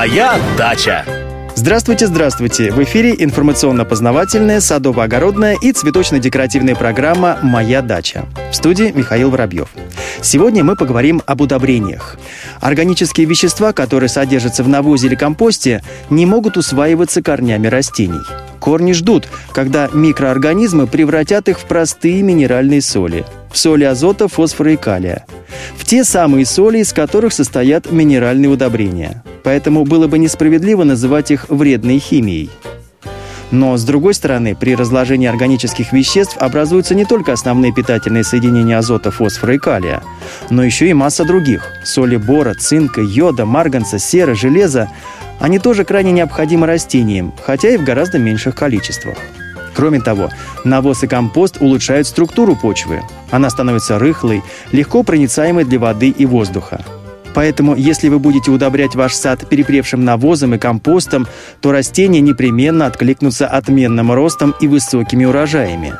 Моя дача. Здравствуйте, здравствуйте! В эфире информационно-познавательная, садово-огородная и цветочно-декоративная программа «Моя дача». В студии Михаил Воробьев. Сегодня мы поговорим об удобрениях. Органические вещества, которые содержатся в навозе или компосте, не могут усваиваться корнями растений. Корни ждут, когда микроорганизмы превратят их в простые минеральные соли – в соли азота, фосфора и калия. В те самые соли, из которых состоят минеральные удобрения. Поэтому было бы несправедливо называть их вредной химией. Но, с другой стороны, при разложении органических веществ образуются не только основные питательные соединения азота, фосфора и калия, но еще и масса других – соли бора, цинка, йода, марганца, серы, железа. Они тоже крайне необходимы растениям, хотя и в гораздо меньших количествах. Кроме того, навоз и компост улучшают структуру почвы. Она становится рыхлой, легко проницаемой для воды и воздуха. Поэтому, если вы будете удобрять ваш сад перепревшим навозом и компостом, то растения непременно откликнутся отменным ростом и высокими урожаями.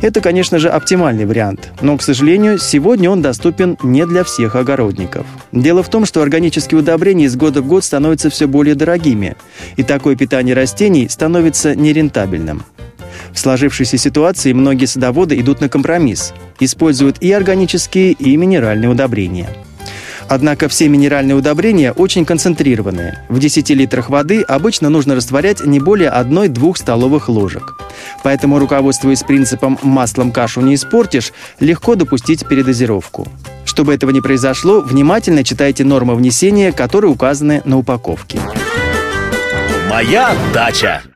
Это, конечно же, оптимальный вариант, но, к сожалению, сегодня он доступен не для всех огородников. Дело в том, что органические удобрения из года в год становятся все более дорогими, и такое питание растений становится нерентабельным. В сложившейся ситуации многие садоводы идут на компромисс, используют и органические, и минеральные удобрения. Однако все минеральные удобрения очень концентрированные. В 10 литрах воды обычно нужно растворять не более 1-2 столовых ложек. Поэтому, руководствуясь принципом «маслом кашу не испортишь», легко допустить передозировку. Чтобы этого не произошло, внимательно читайте нормы внесения, которые указаны на упаковке. Моя дача.